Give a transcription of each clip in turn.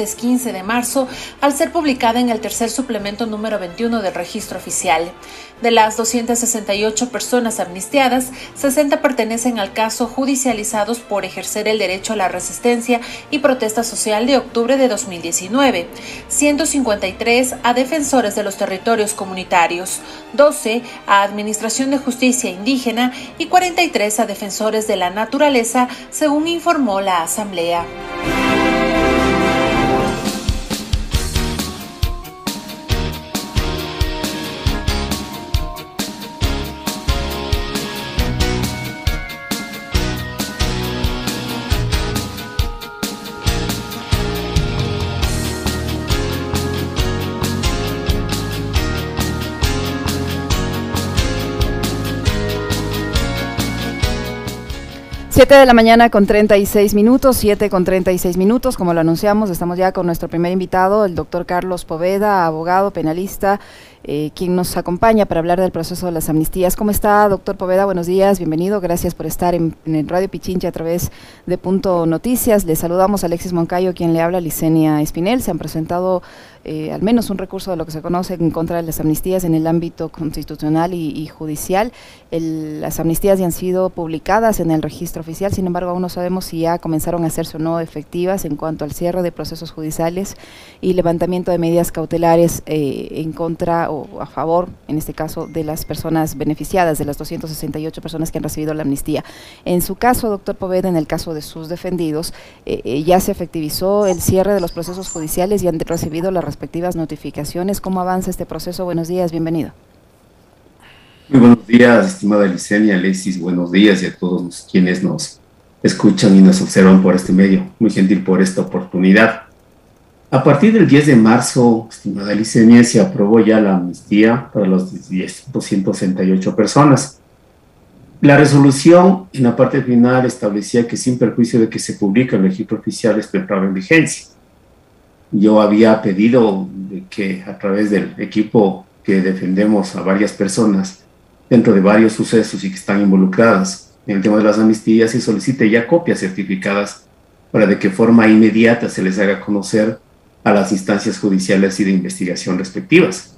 martes 15 de marzo al ser publicada en el tercer suplemento número 21 del registro oficial. De las 268 personas amnistiadas, 60 pertenecen al caso judicializados por ejercer el derecho a la resistencia y protesta social de octubre de 2019, 153 a defensores de los territorios comunitarios, 12 a Administración de Justicia Indígena y 43 a defensores de la naturaleza, según informó la Asamblea. 7 de la mañana con 36 minutos, 7 con 36 minutos, como lo anunciamos, estamos ya con nuestro primer invitado, el doctor Carlos Poveda, abogado, penalista, eh, quien nos acompaña para hablar del proceso de las amnistías. ¿Cómo está, doctor Poveda? Buenos días, bienvenido, gracias por estar en, en Radio Pichincha a través de Punto Noticias. Le saludamos a Alexis Moncayo, quien le habla, Licenia Espinel. Se han presentado eh, al menos un recurso de lo que se conoce en contra de las amnistías en el ámbito constitucional y, judicial. las amnistías ya han sido publicadas en el registro oficial, sin embargo aún no sabemos si ya comenzaron a hacerse o no efectivas en cuanto al cierre de procesos judiciales y levantamiento de medidas cautelares eh, en contra o a favor, en este caso, de las personas beneficiadas, de las 268 personas que han recibido la amnistía. En su caso, doctor Poveda, en el caso de sus defendidos, eh, ya se efectivizó el cierre de los procesos judiciales y han recibido la respectivas notificaciones. ¿Cómo avanza este proceso? Buenos días, bienvenido. Muy buenos días, estimada Licenia, Alexis, buenos días y a todos quienes nos escuchan y nos observan por este medio. Muy gentil por esta oportunidad. A partir del 10 de marzo, estimada Licenia, se aprobó ya la amnistía para los 268 personas. La resolución en la parte final establecía que sin perjuicio de que se publique el registro oficial es en vigencia yo había pedido que a través del equipo que defendemos a varias personas dentro de varios sucesos y que están involucradas en el tema de las amnistías se solicite ya copias certificadas para de qué forma inmediata se les haga conocer a las instancias judiciales y de investigación respectivas.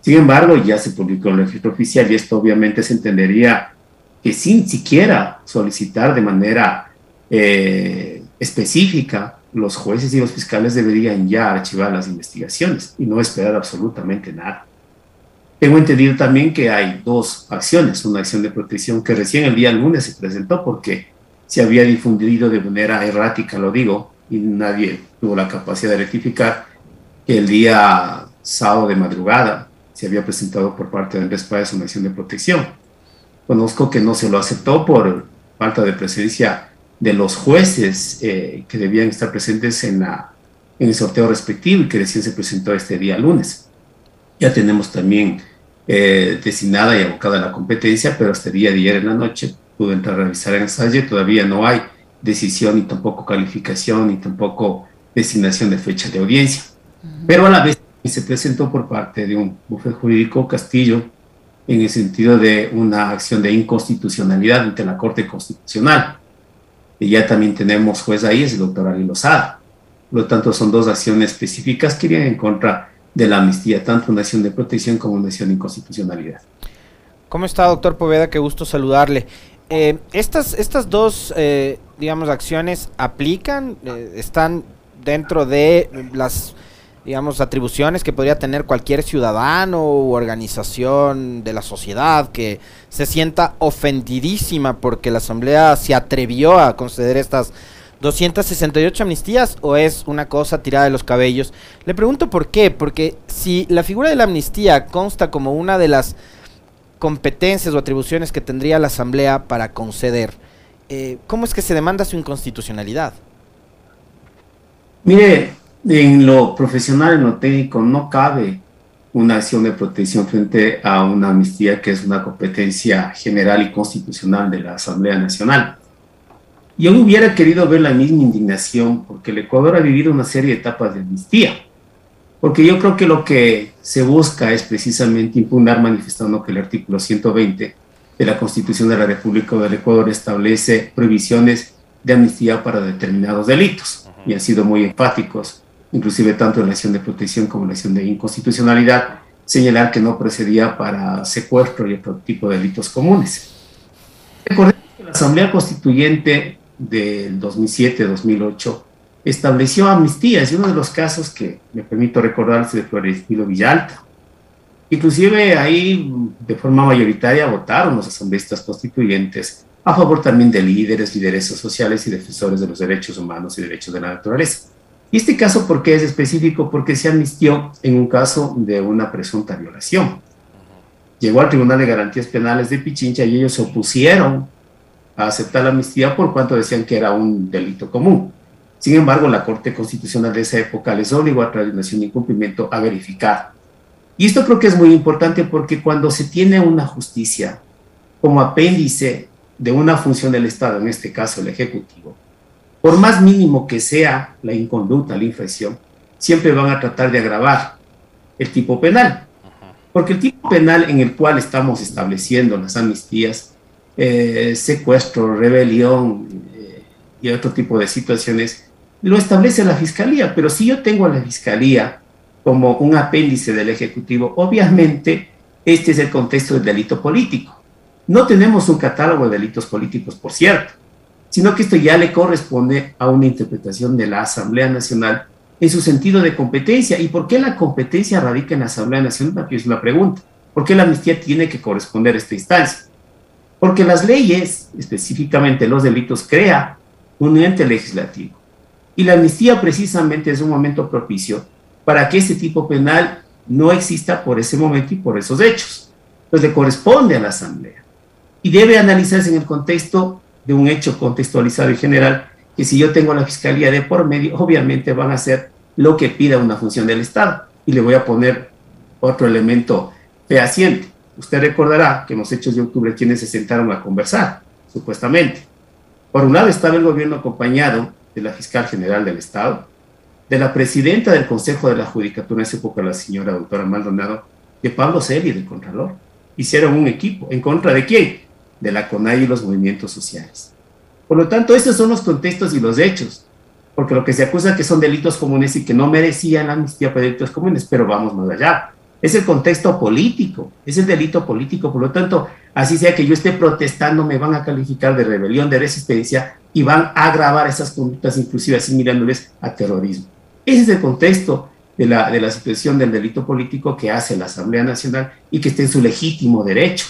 Sin embargo, ya se publicó en el registro oficial y esto obviamente se entendería que sin siquiera solicitar de manera eh, específica los jueces y los fiscales deberían ya archivar las investigaciones y no esperar absolutamente nada. Tengo entendido también que hay dos acciones, una acción de protección que recién el día lunes se presentó porque se había difundido de manera errática, lo digo, y nadie tuvo la capacidad de rectificar, que el día sábado de madrugada se había presentado por parte de Andrés Páez una acción de protección. Conozco que no se lo aceptó por falta de presencia de los jueces eh, que debían estar presentes en, la, en el sorteo respectivo y que recién se presentó este día lunes. Ya tenemos también eh, designada y abocada la competencia, pero el día de ayer en la noche pudo entrar a revisar en Salle, todavía no hay decisión ni tampoco calificación ni tampoco designación de fecha de audiencia. Pero a la vez se presentó por parte de un bufete jurídico Castillo en el sentido de una acción de inconstitucionalidad ante la Corte Constitucional y ya también tenemos juez ahí, es el doctor Ari Lozada. Por lo tanto, son dos acciones específicas que irían en contra de la amnistía, tanto una acción de protección como una acción de inconstitucionalidad. ¿Cómo está, doctor Poveda? Qué gusto saludarle. Eh, estas, estas dos, eh, digamos, acciones aplican, eh, están dentro de las digamos, atribuciones que podría tener cualquier ciudadano u organización de la sociedad que se sienta ofendidísima porque la Asamblea se atrevió a conceder estas 268 amnistías o es una cosa tirada de los cabellos. Le pregunto por qué, porque si la figura de la amnistía consta como una de las competencias o atribuciones que tendría la Asamblea para conceder, eh, ¿cómo es que se demanda su inconstitucionalidad? Mire, en lo profesional, en lo técnico, no cabe una acción de protección frente a una amnistía que es una competencia general y constitucional de la Asamblea Nacional. Yo hubiera querido ver la misma indignación porque el Ecuador ha vivido una serie de etapas de amnistía, porque yo creo que lo que se busca es precisamente impugnar manifestando que el artículo 120 de la Constitución de la República del Ecuador establece prohibiciones de amnistía para determinados delitos y han sido muy enfáticos inclusive tanto en la acción de protección como en la acción de inconstitucionalidad, señalar que no procedía para secuestro y otro tipo de delitos comunes. Recordemos que la Asamblea Constituyente del 2007-2008 estableció amnistías y uno de los casos que me permito recordar es de Flores Villalta. Inclusive ahí de forma mayoritaria votaron los asambleístas constituyentes a favor también de líderes, lideresas sociales y defensores de los derechos humanos y derechos de la naturaleza. Y este caso, ¿por qué es específico? Porque se amnistió en un caso de una presunta violación. Llegó al Tribunal de Garantías Penales de Pichincha y ellos se opusieron a aceptar la amnistía por cuanto decían que era un delito común. Sin embargo, la Corte Constitucional de esa época les obligó a través de una incumplimiento a verificar. Y esto creo que es muy importante porque cuando se tiene una justicia como apéndice de una función del Estado, en este caso el Ejecutivo, por más mínimo que sea la inconducta, la infracción, siempre van a tratar de agravar el tipo penal. Porque el tipo penal en el cual estamos estableciendo las amnistías, eh, secuestro, rebelión eh, y otro tipo de situaciones, lo establece la Fiscalía. Pero si yo tengo a la Fiscalía como un apéndice del Ejecutivo, obviamente este es el contexto del delito político. No tenemos un catálogo de delitos políticos, por cierto sino que esto ya le corresponde a una interpretación de la Asamblea Nacional en su sentido de competencia. ¿Y por qué la competencia radica en la Asamblea Nacional? Aquí es una pregunta. ¿Por qué la amnistía tiene que corresponder a esta instancia? Porque las leyes, específicamente los delitos, crea un ente legislativo. Y la amnistía precisamente es un momento propicio para que ese tipo penal no exista por ese momento y por esos hechos. Entonces le corresponde a la Asamblea. Y debe analizarse en el contexto de un hecho contextualizado y general, que si yo tengo la fiscalía de por medio, obviamente van a hacer lo que pida una función del Estado. Y le voy a poner otro elemento fehaciente. Usted recordará que en los hechos de octubre quienes se sentaron a conversar, supuestamente. Por un lado estaba el gobierno acompañado de la fiscal general del Estado, de la presidenta del Consejo de la Judicatura en esa época, la señora doctora Maldonado, de Pablo Celi, del Contralor. Hicieron un equipo. ¿En contra de quién? de la CONAI y los movimientos sociales. Por lo tanto, estos son los contextos y los hechos, porque lo que se acusa que son delitos comunes y que no merecían la amnistía para delitos comunes, pero vamos más allá. Es el contexto político, es el delito político, por lo tanto, así sea que yo esté protestando, me van a calificar de rebelión, de resistencia y van a agravar esas conductas, inclusive así mirándoles a terrorismo. Ese es el contexto de la, de la situación del delito político que hace la Asamblea Nacional y que está en su legítimo derecho.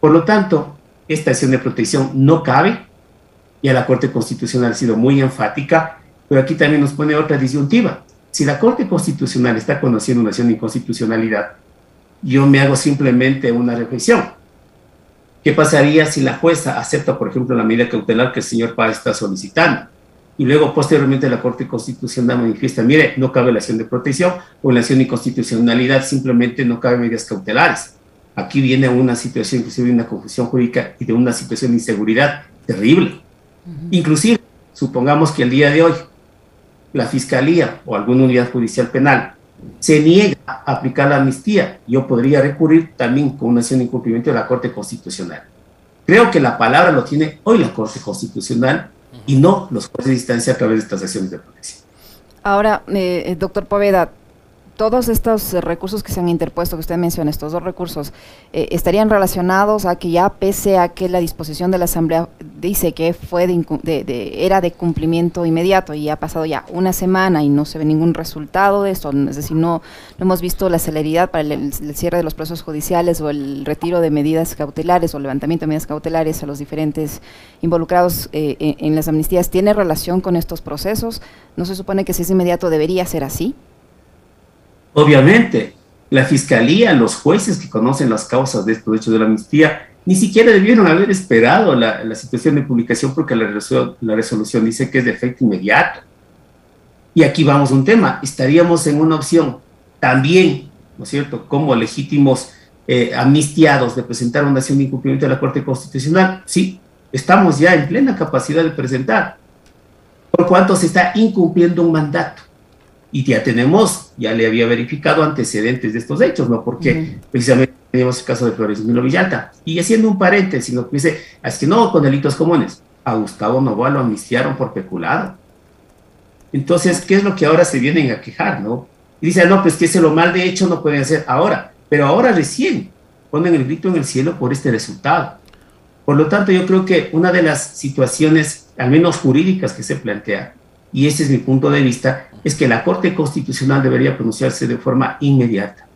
Por lo tanto, esta acción de protección no cabe, y a la Corte Constitucional ha sido muy enfática, pero aquí también nos pone otra disyuntiva. Si la Corte Constitucional está conociendo una acción de inconstitucionalidad, yo me hago simplemente una reflexión. ¿Qué pasaría si la jueza acepta, por ejemplo, la medida cautelar que el señor Paz está solicitando? Y luego, posteriormente, la Corte Constitucional manifiesta, mire, no cabe la acción de protección o la acción de inconstitucionalidad, simplemente no cabe medidas cautelares. Aquí viene una situación, inclusive de una confusión jurídica y de una situación de inseguridad terrible. Inclusive, supongamos que el día de hoy la Fiscalía o alguna unidad judicial penal se niega a aplicar la amnistía, yo podría recurrir también con una acción de incumplimiento de la Corte Constitucional. Creo que la palabra lo tiene hoy la Corte Constitucional y no los jueces de distancia a través de estas acciones de protección. Ahora, eh, eh doctor Poveda, todos estos recursos que se han interpuesto, que usted menciona, estos dos recursos, eh, estarían relacionados a que ya pese a que la disposición de la Asamblea dice que fue de, era de cumplimiento inmediato y ha pasado ya una semana y no se ve ningún resultado de esto, es decir, no, no hemos visto la celeridad para el, cierre de los procesos judiciales o el retiro de medidas cautelares o levantamiento de medidas cautelares a los diferentes involucrados eh, en, en las amnistías, ¿tiene relación con estos procesos? ¿No se supone que si es inmediato debería ser así? Obviamente, la fiscalía, los jueces que conocen las causas de estos hechos de la amnistía, ni siquiera debieron haber esperado la, situación de publicación porque la resolución, dice que es de efecto inmediato. Y aquí vamos a un tema, estaríamos en una opción también, ¿no es cierto?, como legítimos eh, amnistiados de presentar una acción de incumplimiento de la Corte Constitucional. Sí, estamos ya en plena capacidad de presentar, por cuanto se está incumpliendo un mandato y ya tenemos, ya le había verificado antecedentes de estos hechos, ¿no? Porque precisamente tenemos el caso de Flores Milo Villalta. Y haciendo un paréntesis, ¿no? Dice, es que no con delitos comunes. A Gustavo Novoa lo amnistiaron por peculado. Entonces, ¿qué es lo que ahora se vienen a quejar, no? Y dicen, no, pues que ese lo mal de hecho no pueden hacer ahora, pero ahora recién ponen el grito en el cielo por este resultado. Por lo tanto, yo creo que una de las situaciones, al menos jurídicas, que se plantea, y ese es mi punto de vista, es que la Corte Constitucional debería pronunciarse de forma inmediata.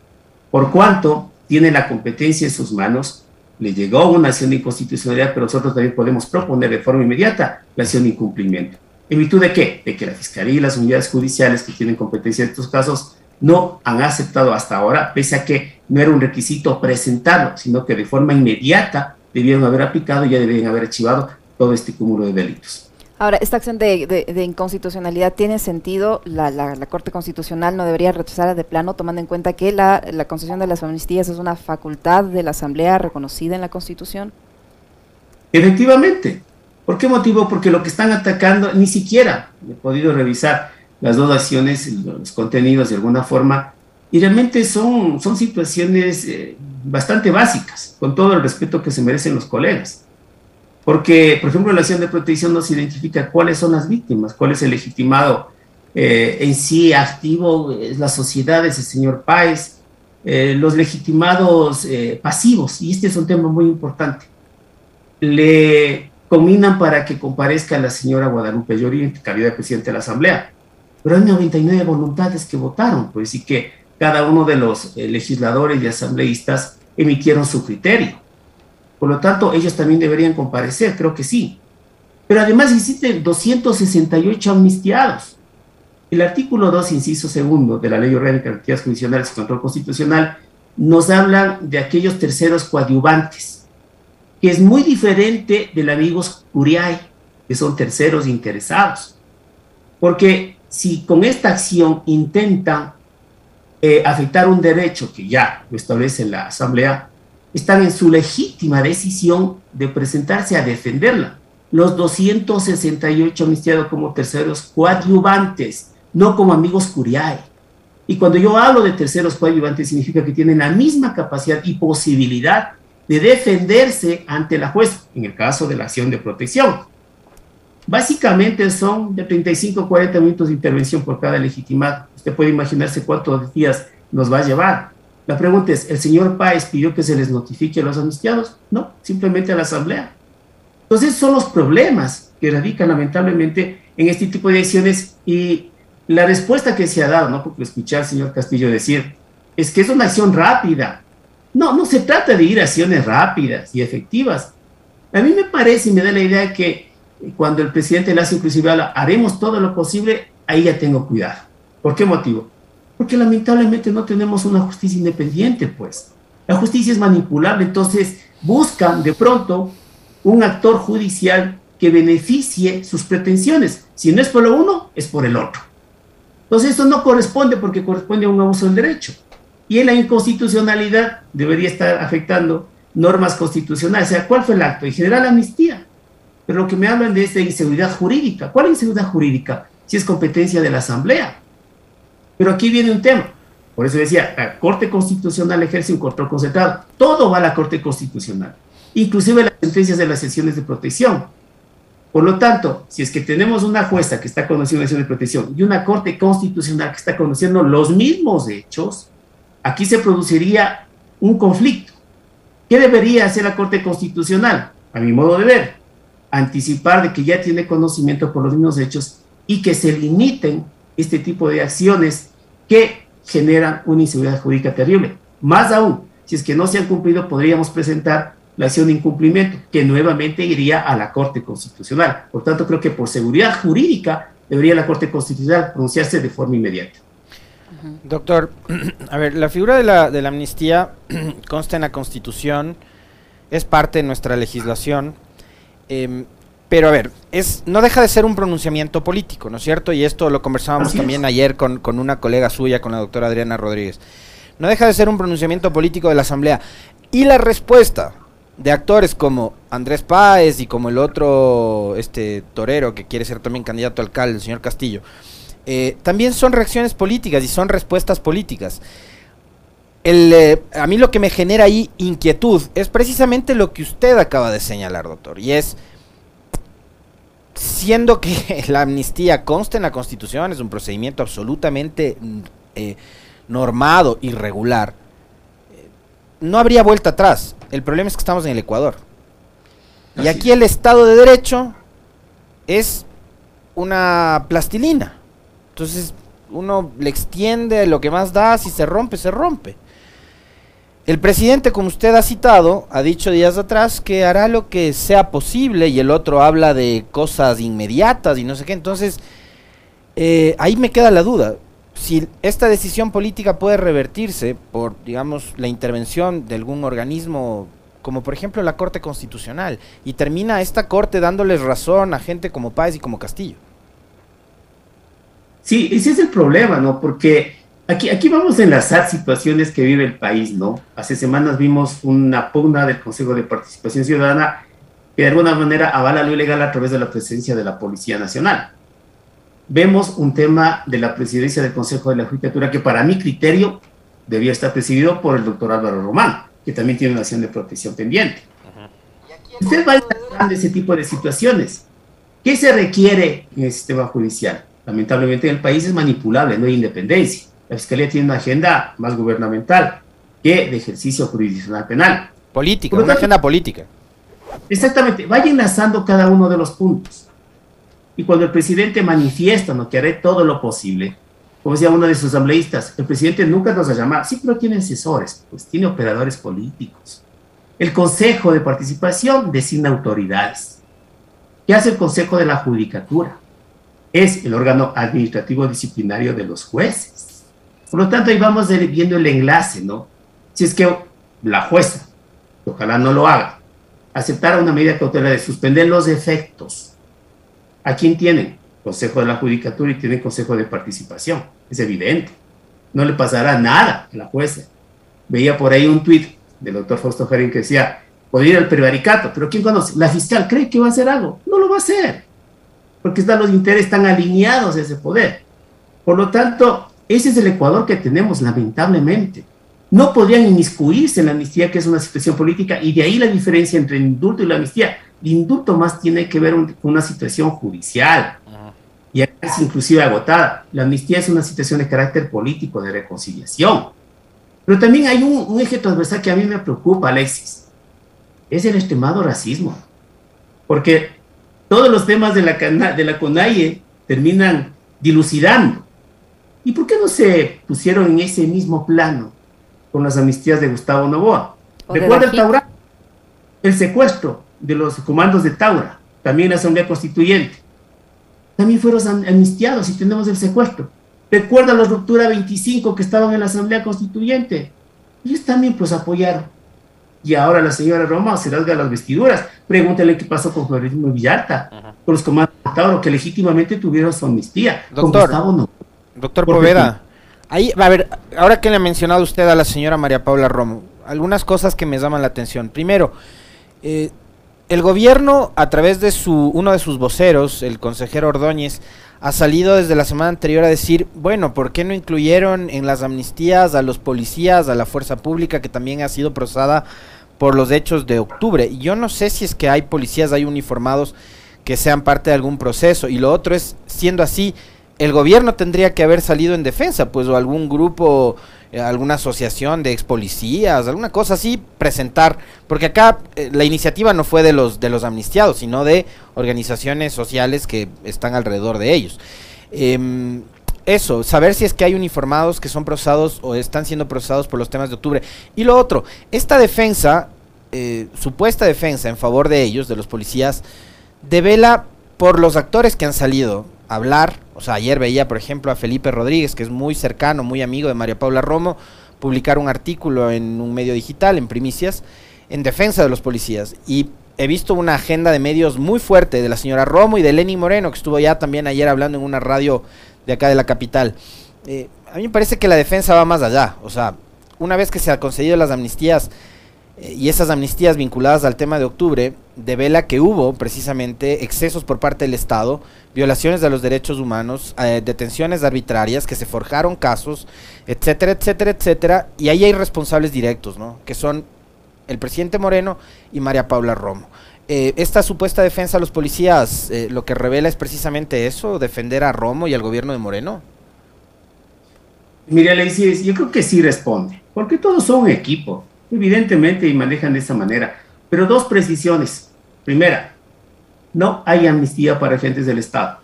Por cuanto tiene la competencia en sus manos, le llegó una acción de inconstitucionalidad, pero nosotros también podemos proponer de forma inmediata la acción de incumplimiento. ¿En virtud de qué? De que la Fiscalía y las unidades judiciales que tienen competencia en estos casos no han aceptado hasta ahora, pese a que no era un requisito presentarlo, sino que de forma inmediata debieron haber aplicado y ya debían haber archivado todo este cúmulo de delitos. Ahora, ¿esta acción de, inconstitucionalidad tiene sentido? La, Corte Constitucional no debería rechazarla de plano, tomando en cuenta que la, concesión de las amnistías es una facultad de la Asamblea reconocida en la Constitución. Efectivamente. ¿Por qué motivo? Porque lo que están atacando, ni siquiera he podido revisar las dos acciones, los contenidos de alguna forma, y realmente son, son situaciones eh, bastante básicas, con todo el respeto que se merecen los colegas. Porque, por ejemplo, la acción de protección nos identifica cuáles son las víctimas, cuál es el legitimado eh, en sí activo, es la sociedad, es el señor Páez, eh, los legitimados pasivos, y este es un tema muy importante. Le combinan para que comparezca la señora Guadalupe calidad de presidente de la Asamblea pero hay 99 voluntades que votaron, pues, y que cada uno de los eh, legisladores y asambleístas emitieron su criterio. Por lo tanto, ellos también deberían comparecer, creo que sí. Pero además existen 268 amnistiados. El artículo 2, inciso segundo de la Ley Orgánica de Actividades Judiciales y Control Constitucional nos habla de aquellos terceros coadyuvantes, que es muy diferente del amigos curiae, que son terceros interesados. Porque si con esta acción intentan eh, afectar un derecho que ya lo establece la Asamblea, están en su legítima decisión de presentarse a defenderla. Los 268 amnistiados como terceros coadyuvantes, no como amigos curiae. Y cuando yo hablo de terceros coadyuvantes, significa que tienen la misma capacidad y posibilidad de defenderse ante la jueza, en el caso de la acción de protección. Básicamente son de 35 a 40 minutos de intervención por cada legitimado. Usted puede imaginarse cuántos días nos va a llevar. La pregunta es, ¿el señor Páez pidió que se les notifique a los amnistiados? No, simplemente a la Asamblea. Entonces son los problemas que radican lamentablemente en este tipo de acciones y la respuesta que se ha dado, ¿no? Porque escuchar al señor Castillo decir, es que es una acción rápida. No, no se trata de ir a acciones rápidas y efectivas. A mí me parece y me da la idea que cuando el presidente le hace inclusive habla, haremos todo lo posible, ahí ya tengo cuidado. ¿Por qué motivo? Porque lamentablemente no tenemos una justicia independiente, pues. La justicia es manipulable, entonces buscan de pronto un actor judicial que beneficie sus pretensiones. Si no es por lo uno, es por el otro. Entonces esto no corresponde porque corresponde a un abuso del derecho. Y en la inconstitucionalidad debería estar afectando normas constitucionales. O sea, ¿cuál fue el acto? En general, amnistía pero lo que me hablan de es de inseguridad jurídica. ¿Cuál inseguridad jurídica? Si es competencia de la Asamblea. Pero aquí viene un tema. Por eso decía, la Corte Constitucional ejerce un control concentrado. Todo va a la Corte Constitucional, inclusive las sentencias de las sesiones de protección. Por lo tanto, si es que tenemos una jueza que está conociendo la sesión de protección y una Corte Constitucional que está conociendo los mismos hechos, aquí se produciría un conflicto. ¿Qué debería hacer la Corte Constitucional? A mi modo de ver, anticipar de que ya tiene conocimiento por los mismos hechos y que se limiten este tipo de acciones que generan una inseguridad jurídica terrible. Más aún, si es que no se han cumplido, podríamos presentar la acción de incumplimiento, que nuevamente iría a la Corte Constitucional. Por tanto, creo que por seguridad jurídica debería la Corte Constitucional pronunciarse de forma inmediata. Doctor, a ver, la figura de la, de la amnistía consta en la Constitución, es parte de nuestra legislación, Em, pero a ver, es, no deja de ser un pronunciamiento político, ¿no es cierto? Y esto lo conversábamos también ayer con, con, una colega suya, con la doctora Adriana Rodríguez. No deja de ser un pronunciamiento político de la Asamblea. Y la respuesta de actores como Andrés Páez y como el otro este torero que quiere ser también candidato a alcalde, el señor Castillo, eh, también son reacciones políticas y son respuestas políticas. El, eh, a mí lo que me genera ahí inquietud es precisamente lo que usted acaba de señalar, doctor, y es siendo que la amnistía consta en la Constitución, es un procedimiento absolutamente mm, eh, normado y regular, eh, no habría vuelta atrás. El problema es que estamos en el Ecuador. y aquí el Estado de Derecho es una plastilina. Entonces uno le extiende lo que más da, si se rompe, se rompe. El presidente, como usted ha citado, ha dicho días atrás que hará lo que sea posible y el otro habla de cosas inmediatas y no sé qué. Entonces, eh, ahí me queda la duda. Si esta decisión política puede revertirse por, digamos, la intervención de algún organismo, como por ejemplo la Corte Constitucional, y termina esta Corte dándoles razón a gente como Páez y como Castillo. Sí, ese es el problema, ¿no? Porque Aquí, aquí vamos a enlazar situaciones que vive el país, ¿no? Hace semanas vimos una pugna del Consejo de Participación Ciudadana que de alguna manera avala lo ilegal a través de la presencia de la Policía Nacional. Vemos un tema de la presidencia del Consejo de la Judicatura que para mi criterio debía estar presidido por el doctor Álvaro Román, que también tiene una acción de protección pendiente. Usted va a ese tipo de situaciones. ¿Qué se requiere en el sistema judicial? Lamentablemente en el país es manipulable, no hay independencia la Fiscalía tiene una agenda más gubernamental que de ejercicio jurisdiccional penal. Política, una agenda política. Exactamente, vaya enlazando cada uno de los puntos. Y cuando el presidente manifiesta ¿no? que haré todo lo posible, como decía uno de sus asambleístas, el presidente nunca nos va a llamar, sí, pero tiene asesores, pues tiene operadores políticos. El Consejo de Participación designa autoridades. ¿Qué hace el Consejo de la Judicatura? Es el órgano administrativo disciplinario de los jueces. Por lo tanto, ahí vamos viendo el enlace, ¿no? Si es que la jueza, ojalá no lo haga, aceptara una medida cautelar de suspender los efectos, ¿a quién tienen? Consejo de la Judicatura y tiene Consejo de Participación. Es evidente. No le pasará nada a la jueza. Veía por ahí un tuit del doctor Fausto Jarín que decía, podría ir al prevaricato, pero ¿quién conoce? La fiscal cree que va a hacer algo. No lo va a hacer, porque están los intereses están alineados a ese poder. Por lo tanto, ese es el Ecuador que tenemos, lamentablemente. No podrían inmiscuirse en la amnistía, que es una situación política, y de ahí la diferencia entre el indulto y la amnistía. El indulto más tiene que ver con una situación judicial, y es inclusive agotada. La amnistía es una situación de carácter político, de reconciliación. Pero también hay un, eje transversal que a mí me preocupa, Alexis. Es el extremado racismo. Porque todos los temas de la, de la CONAIE terminan dilucidando ¿Y por qué no se pusieron en ese mismo plano con las amnistías de Gustavo Novoa? Recuerda el Taura, el secuestro de los comandos de Taura, también la Asamblea Constituyente. También fueron amnistiados y tenemos el secuestro. Recuerda la ruptura 25 que estaban en la Asamblea Constituyente. Ellos también pues apoyaron. Y ahora la señora Roma se rasga las vestiduras. Pregúntale qué pasó con Florismo Villalta, con los comandos de Tauro que legítimamente tuvieron su amnistía. Con Gustavo Novoa Doctor Poveda, ahí, a ver, ahora que le ha mencionado usted a la señora María Paula Romo, algunas cosas que me llaman la atención. Primero, eh, el gobierno, a través de su, uno de sus voceros, el consejero Ordóñez, ha salido desde la semana anterior a decir, bueno, ¿por qué no incluyeron en las amnistías a los policías, a la fuerza pública que también ha sido procesada por los hechos de octubre? Y yo no sé si es que hay policías, hay uniformados que sean parte de algún proceso. Y lo otro es, siendo así, el gobierno tendría que haber salido en defensa, pues, o algún grupo, eh, alguna asociación de ex policías, alguna cosa así, presentar, porque acá eh, la iniciativa no fue de los, de los amnistiados, sino de organizaciones sociales que están alrededor de ellos. Em, eso, saber si es que hay uniformados que son procesados o están siendo procesados por los temas de octubre. Y lo otro, esta defensa, eh, supuesta defensa en favor de ellos, de los policías, devela por los actores que han salido hablar o sea, ayer veía, por ejemplo, a Felipe Rodríguez, que es muy cercano, muy amigo de María Paula Romo, publicar un artículo en un medio digital, en Primicias, en defensa de los policías. Y he visto una agenda de medios muy fuerte de la señora Romo y de Lenny Moreno, que estuvo ya también ayer hablando en una radio de acá de la capital. Eh, a mí me parece que la defensa va más allá. O sea, una vez que se han concedido las amnistías y esas amnistías vinculadas al tema de octubre, devela que hubo precisamente excesos por parte del Estado, violaciones de los derechos humanos, eh, detenciones arbitrarias, que se forjaron casos, etcétera, etcétera, etcétera, y ahí hay responsables directos, ¿no? Que son el presidente Moreno y María Paula Romo. Eh, esta supuesta defensa a los policías eh, lo que revela es precisamente eso, defender a Romo y al gobierno de Moreno. Mira, Lacey, yo creo que sí responde, porque todos son equipo, evidentemente, y manejan de esa manera. Pero dos precisiones. Primera, no hay amnistía para agentes del Estado.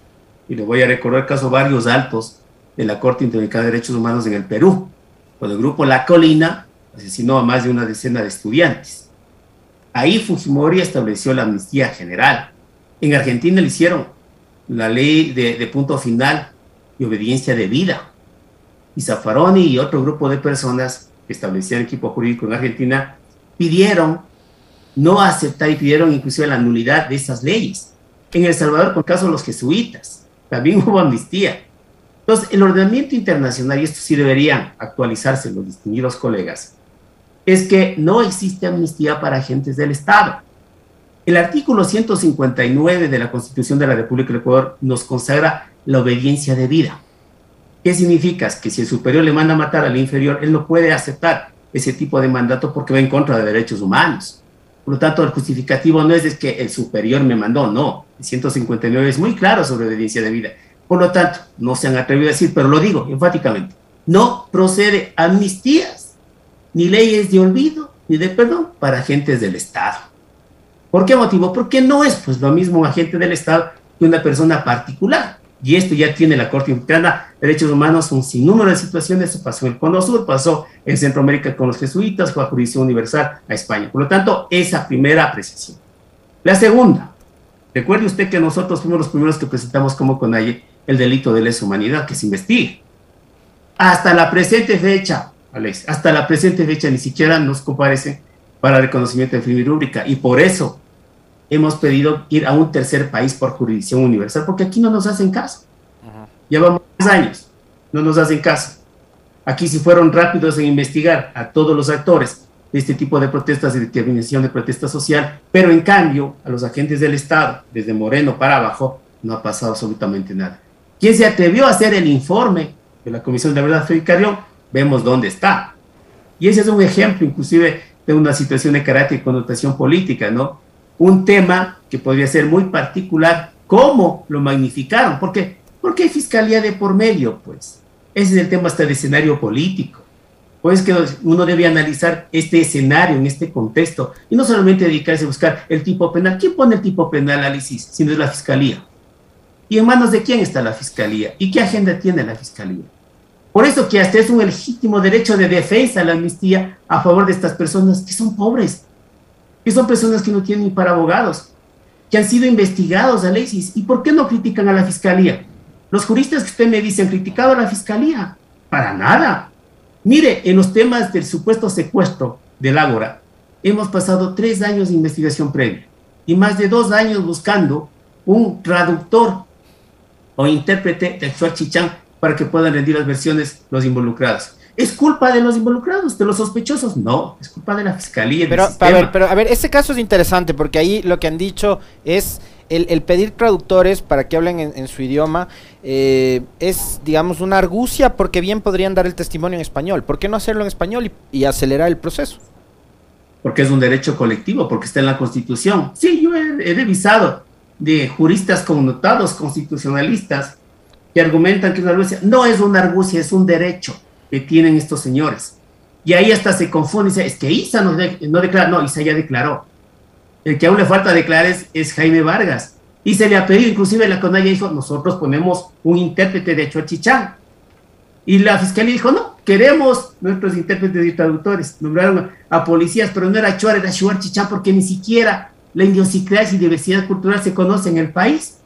Y le voy a recordar el caso varios altos de la Corte Interamericana de Derechos Humanos en el Perú, cuando el grupo La Colina asesinó a más de una decena de estudiantes. Ahí Fujimori estableció la amnistía general. En Argentina le hicieron la ley de, de punto final y obediencia de vida y Zaffaroni y otro grupo de personas que establecían equipo jurídico en Argentina pidieron no aceptar y pidieron inclusive la nulidad de esas leyes. En El Salvador, por caso de los jesuitas, también hubo amnistía. Entonces, el ordenamiento internacional, y esto sí deberían actualizarse los distinguidos colegas, es que no existe amnistía para agentes del Estado. El artículo 159 de la Constitución de la República del Ecuador nos consagra la obediencia de vida. ¿Qué significa? Que si el superior le manda a matar al inferior, él no puede aceptar ese tipo de mandato porque va en contra de derechos humanos. Por lo tanto, el justificativo no es, que el superior me mandó, no. El 159 es muy claro sobre obediencia de vida. Por lo tanto, no se han atrevido a decir, pero lo digo enfáticamente, no procede amnistías, ni leyes de olvido, ni de perdón para agentes del Estado. ¿Por qué motivo? Porque no es pues lo mismo agente del Estado que una persona particular y esto ya tiene la Corte Interamericana de Derechos Humanos un sinnúmero de situaciones, eso pasó en el Cono Sur, pasó en Centroamérica con los jesuitas, fue a jurisdicción universal a España. Por lo tanto, esa primera apreciación. La segunda, recuerde usted que nosotros fuimos los primeros que presentamos como CONAIE el delito de lesa humanidad, que se investigue. Hasta la presente fecha, Alex, hasta la presente fecha ni siquiera nos comparece para reconocimiento de firma y rúbrica, y por eso hemos pedido ir a un tercer país por jurisdicción universal, porque aquí no nos hacen caso. Llevamos tres años, no nos hacen caso. Aquí si fueron rápidos en investigar a todos los actores de este tipo de protestas y determinación de protesta social, pero en cambio a los agentes del Estado, desde Moreno para abajo, no ha pasado absolutamente nada. ¿Quién se atrevió a hacer el informe de la Comisión de Verdad, Carrión? Vemos dónde está. Y ese es un ejemplo inclusive de una situación de carácter y connotación política, ¿no? Un tema que podría ser muy particular, ¿cómo lo magnificaron? ¿Por qué? Porque hay fiscalía de por medio, pues. Ese es el tema hasta de escenario político. Pues que uno debe analizar este escenario en este contexto y no solamente dedicarse a buscar el tipo penal. ¿Quién pone el tipo penal, Alicis? Si no es la fiscalía. ¿Y en manos de quién está la fiscalía? ¿Y qué agenda tiene la fiscalía? Por eso que hasta es un legítimo derecho de defensa la amnistía a favor de estas personas que son pobres, que son personas que no tienen ni para abogados, que han sido investigados, Alexis. ¿Y por qué no critican a la fiscalía? Los juristas que usted me dice han criticado a la fiscalía. Para nada. Mire, en los temas del supuesto secuestro del Ágora, hemos pasado tres años de investigación previa y más de dos años buscando un traductor o intérprete del Chichán para que puedan rendir las versiones los involucrados. ¿Es culpa de los involucrados, de los sospechosos? No, es culpa de la fiscalía. Pero, a ver, pero a ver, este caso es interesante porque ahí lo que han dicho es el, pedir traductores para que hablen en, su idioma eh, es, digamos, una argucia porque bien podrían dar el testimonio en español. ¿Por qué no hacerlo en español y, acelerar el proceso? Porque es un derecho colectivo, porque está en la Constitución. Sí, yo he, he revisado de juristas connotados constitucionalistas que argumentan que es una argucia. No es una argucia, es un derecho que tienen estos señores. Y ahí hasta se confunde dice, es que Isa no, no declara, no, Isa ya declaró. El que aún le falta declarar es, Jaime Vargas. Y se le ha pedido, inclusive la CONAIA dijo, nosotros ponemos un intérprete de Chuachichán. Y la fiscalía dijo, no, queremos nuestros intérpretes y traductores. Nombraron a, policías, pero no era Chuar, era Chuar Chichán, porque ni siquiera la idiosincrasia y diversidad cultural se conoce en el país.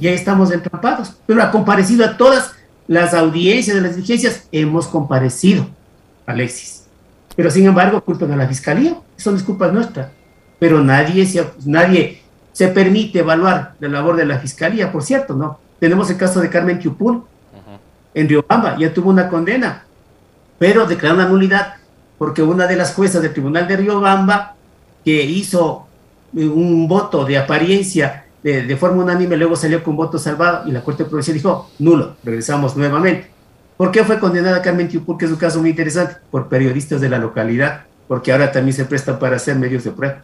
Y ahí estamos entrampados. Pero ha comparecido a todas las audiencias de las diligencias, hemos comparecido, Alexis. Pero sin embargo, culpan a la fiscalía, eso no es culpa nuestra. Pero nadie se, nadie se permite evaluar la labor de la fiscalía, por cierto, ¿no? Tenemos el caso de Carmen Tiupul, en Riobamba, ya tuvo una condena, pero declaró una nulidad porque una de las juezas del Tribunal de Riobamba, que hizo un voto de apariencia de, forma unánime, luego salió con voto salvado y la Corte Provincial dijo, nulo, regresamos nuevamente. ¿Por qué fue condenada Carmen Tiupul, que es un caso muy interesante? Por periodistas de la localidad, porque ahora también se prestan para hacer medios de prueba.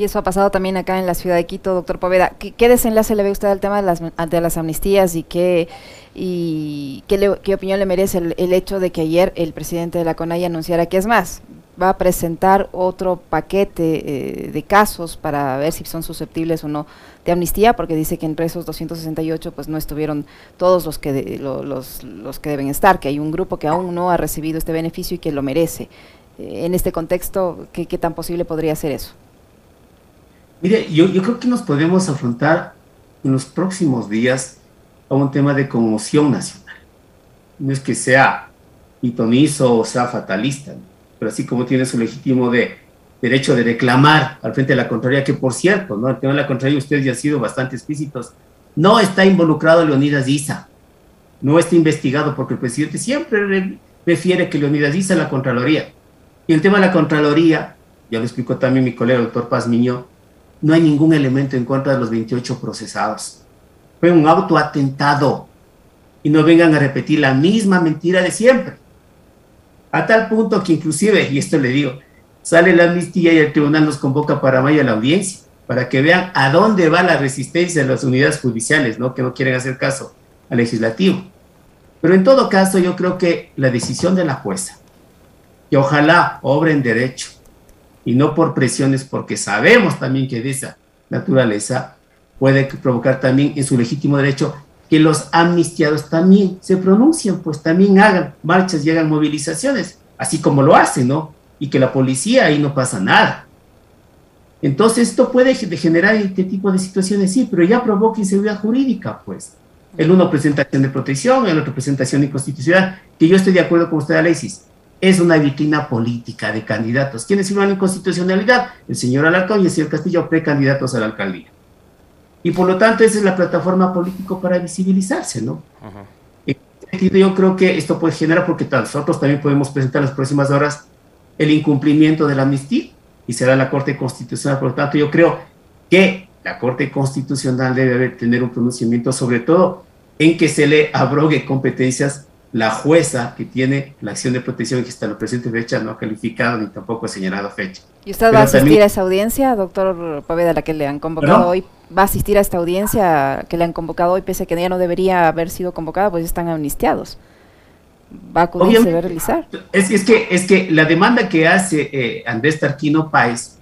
Y eso ha pasado también acá en la ciudad de Quito, doctor Poveda. ¿Qué, desenlace le ve usted al tema de las, de las amnistías y qué, y qué, opinión le merece el, hecho de que ayer el presidente de la CONAI anunciara que es más? Va a presentar otro paquete eh, de casos para ver si son susceptibles o no de amnistía, porque dice que entre esos 268 pues no estuvieron todos los que, los, los que deben estar, que hay un grupo que aún no ha recibido este beneficio y que lo merece. Eh, en este contexto, ¿qué, ¿qué tan posible podría ser eso? Mire, yo, yo creo que nos podemos afrontar en los próximos días a un tema de conmoción nacional. No es que sea pitonizo o sea fatalista, pero así como tiene su legítimo de, derecho de reclamar al frente de la Contraloría, que por cierto, ¿no? el tema de la Contraloría ustedes ya han sido bastante explícitos, no está involucrado Leonidas Issa, no está investigado porque el presidente siempre prefiere que Leonidas Issa la Contraloría. Y el tema de la Contraloría, ya lo explicó también mi colega el doctor Paz Miño, no hay ningún elemento en contra de los 28 procesados. Fue un autoatentado. Y no vengan a repetir la misma mentira de siempre. A tal punto que inclusive, y esto le digo, sale la amnistía y el tribunal nos convoca para mayo a la audiencia, para que vean a dónde va la resistencia de las unidades judiciales, ¿no? que no quieren hacer caso al legislativo. Pero en todo caso, yo creo que la decisión de la jueza, y ojalá obre en derecho, y no por presiones, porque sabemos también que de esa naturaleza puede provocar también en su legítimo derecho que los amnistiados también se pronuncien, pues también hagan marchas y hagan movilizaciones, así como lo hacen, ¿no? Y que la policía ahí no pasa nada. Entonces esto puede generar este tipo de situaciones, sí, pero ya provoca inseguridad jurídica, pues. El uno presenta acción de protección, el otro presenta acción de inconstitucionalidad, que yo estoy de acuerdo con usted, Alexis es una vitrina política de candidatos. ¿Quiénes firman inconstitucionalidad? El señor Alarcón y el señor Castillo, precandidatos a la alcaldía. Y por lo tanto, esa es la plataforma político para visibilizarse, ¿no? En ese sentido, yo creo que esto puede generar, porque nosotros también podemos presentar en las próximas horas el incumplimiento de la amnistía y será la Corte Constitucional. Por lo tanto, yo creo que la Corte Constitucional debe tener un pronunciamiento, sobre todo en que se le abrogue competencias la jueza que tiene la acción de protección que en la presente fecha no ha calificado ni tampoco ha señalado fecha. ¿Y usted va a asistir a esa audiencia, doctor Paveda, la que le han convocado hoy? ¿Va a asistir a esta audiencia que le han convocado hoy, pese a que ya no debería haber sido convocada, pues están amnistiados? ¿Va a acudir, se va a realizar? Es, es, que, es que la demanda que hace eh, Andrés Tarquino Páez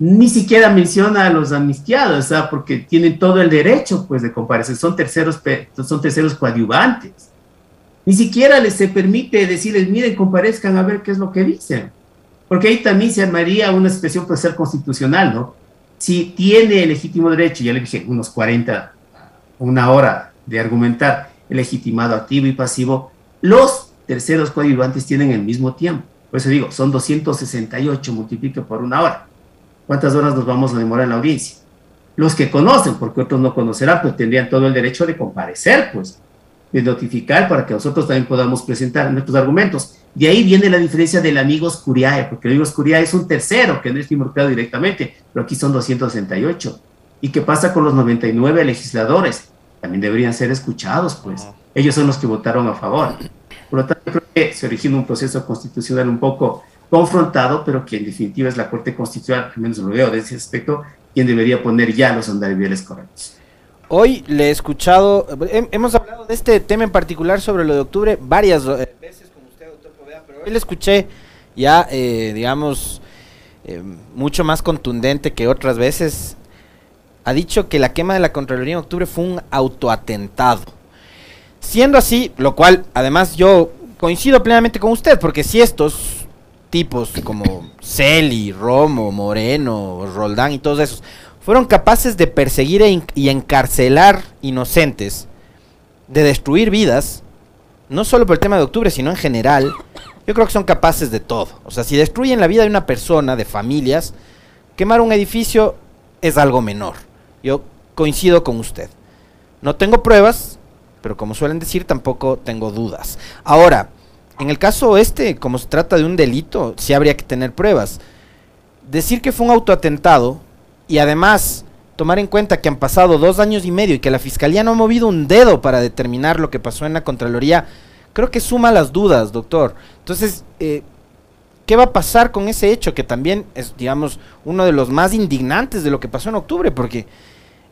ni siquiera menciona a los amnistiados, ¿sabes? porque tienen todo el derecho pues de comparecer, son terceros, son terceros coadyuvantes ni siquiera les se permite decirles, miren, comparezcan a ver qué es lo que dicen. Porque ahí también se armaría una expresión ser constitucional, ¿no? Si tiene el legítimo derecho, ya le dije, unos 40, una hora de argumentar el legitimado activo y pasivo, los terceros coadyuvantes tienen el mismo tiempo. Por eso digo, son 268 multiplique por una hora. ¿Cuántas horas nos vamos a demorar en la audiencia? Los que conocen, porque otros no conocerán, pues tendrían todo el derecho de comparecer, pues de notificar para que nosotros también podamos presentar nuestros argumentos. De ahí viene la diferencia del amigos Curiae, porque el amigos Curiae es un tercero que no está involucrado directamente, pero aquí son 268. ¿Y qué pasa con los 99 legisladores? También deberían ser escuchados, pues. Ellos son los que votaron a favor. Por lo tanto, creo que se origina un proceso constitucional un poco confrontado, pero que en definitiva es la Corte Constitucional, al menos lo veo de ese aspecto, quien debería poner ya los andariveles correctos. Hoy le he escuchado, hemos hablado de este tema en particular sobre lo de octubre varias eh, veces con usted, doctor Poveda, pero hoy le escuché ya, eh, digamos, eh, mucho más contundente que otras veces. Ha dicho que la quema de la Contraloría en octubre fue un autoatentado. Siendo así, lo cual además yo coincido plenamente con usted, porque si estos tipos como Celi, Romo, Moreno, Roldán y todos esos fueron capaces de perseguir e y encarcelar inocentes, de destruir vidas, no solo por el tema de octubre, sino en general, yo creo que son capaces de todo. O sea, si destruyen la vida de una persona, de familias, quemar un edificio es algo menor. Yo coincido con usted. No tengo pruebas, pero como suelen decir, tampoco tengo dudas. Ahora, en el caso este, como se trata de un delito, sí habría que tener pruebas. Decir que fue un autoatentado y además tomar en cuenta que han pasado dos años y medio y que la Fiscalía no ha movido un dedo para determinar lo que pasó en la Contraloría, creo que suma las dudas, doctor. Entonces, eh, ¿Qué va a pasar con ese hecho que también es, digamos, uno de los más indignantes de lo que pasó en octubre? Porque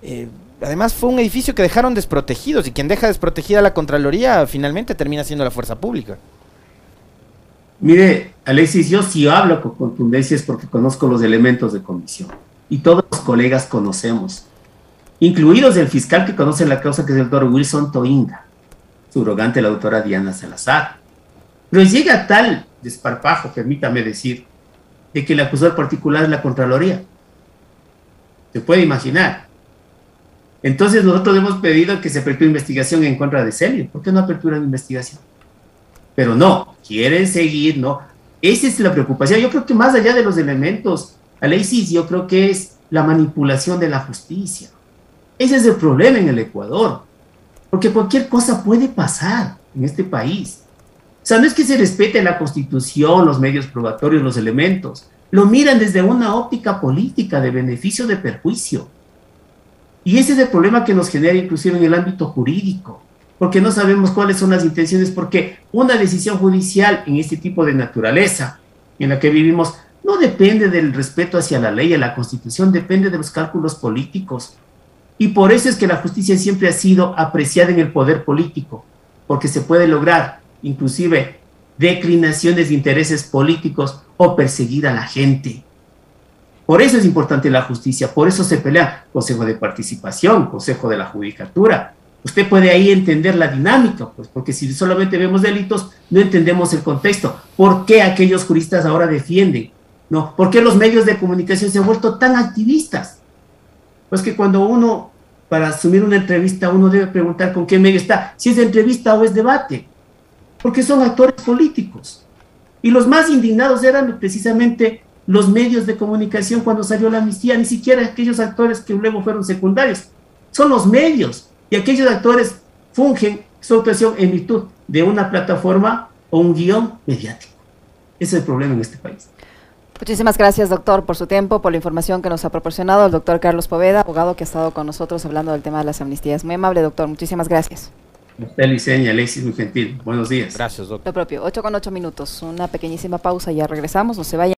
eh, además fue un edificio que dejaron desprotegidos y quien deja desprotegida la Contraloría finalmente termina siendo la fuerza pública. Mire, Alexis, yo si hablo con contundencia es porque conozco los elementos de comisión y todos los colegas conocemos, incluidos el fiscal que conoce la causa que es el doctor Wilson Toinga, subrogante la doctora Diana Salazar. Pero llega tal desparpajo, permítame decir, de que el acusador particular es la Contraloría. Se puede imaginar. Entonces nosotros hemos pedido que se aperture investigación en contra de Celio. ¿Por qué no apertura una investigación? Pero no, quieren seguir, ¿no? Esa es la preocupación. Yo creo que más allá de los elementos, Alexis, yo creo que es la manipulación de la justicia. Ese es el problema en el Ecuador. Porque cualquier cosa puede pasar en este país. O sea, no es que se respete la constitución, los medios probatorios, los elementos. Lo miran desde una óptica política de beneficio de perjuicio. Y ese es el problema que nos genera inclusive en el ámbito jurídico, porque no sabemos cuáles son las intenciones, porque una decisión judicial en este tipo de naturaleza en la que vivimos no depende del respeto hacia la ley y la constitución, depende de los cálculos políticos. Y por eso es que la justicia siempre ha sido apreciada en el poder político, porque se puede lograr inclusive declinaciones de intereses políticos o perseguir a la gente. Por eso es importante la justicia, por eso se pelea Consejo de Participación, Consejo de la Judicatura. Usted puede ahí entender la dinámica, pues, porque si solamente vemos delitos, no entendemos el contexto. ¿Por qué aquellos juristas ahora defienden? ¿No? ¿Por qué los medios de comunicación se han vuelto tan activistas? Pues que cuando uno, para asumir una entrevista, uno debe preguntar con qué medio está, si es de entrevista o es debate porque son actores políticos. Y los más indignados eran precisamente los medios de comunicación cuando salió la amnistía, ni siquiera aquellos actores que luego fueron secundarios, son los medios y aquellos actores fungen su actuación en virtud de una plataforma o un guion mediático. Ese es el problema en este país. Muchísimas gracias, doctor, por su tiempo, por la información que nos ha proporcionado el doctor Carlos Poveda, abogado que ha estado con nosotros hablando del tema de las amnistías. Muy amable, doctor. Muchísimas gracias. Usted, Liceña, Alexis, muy gentil. Buenos días. Gracias, doctor. Lo propio, 8 con 8 minutos. Una pequeñísima pausa, ya regresamos, no se vaya.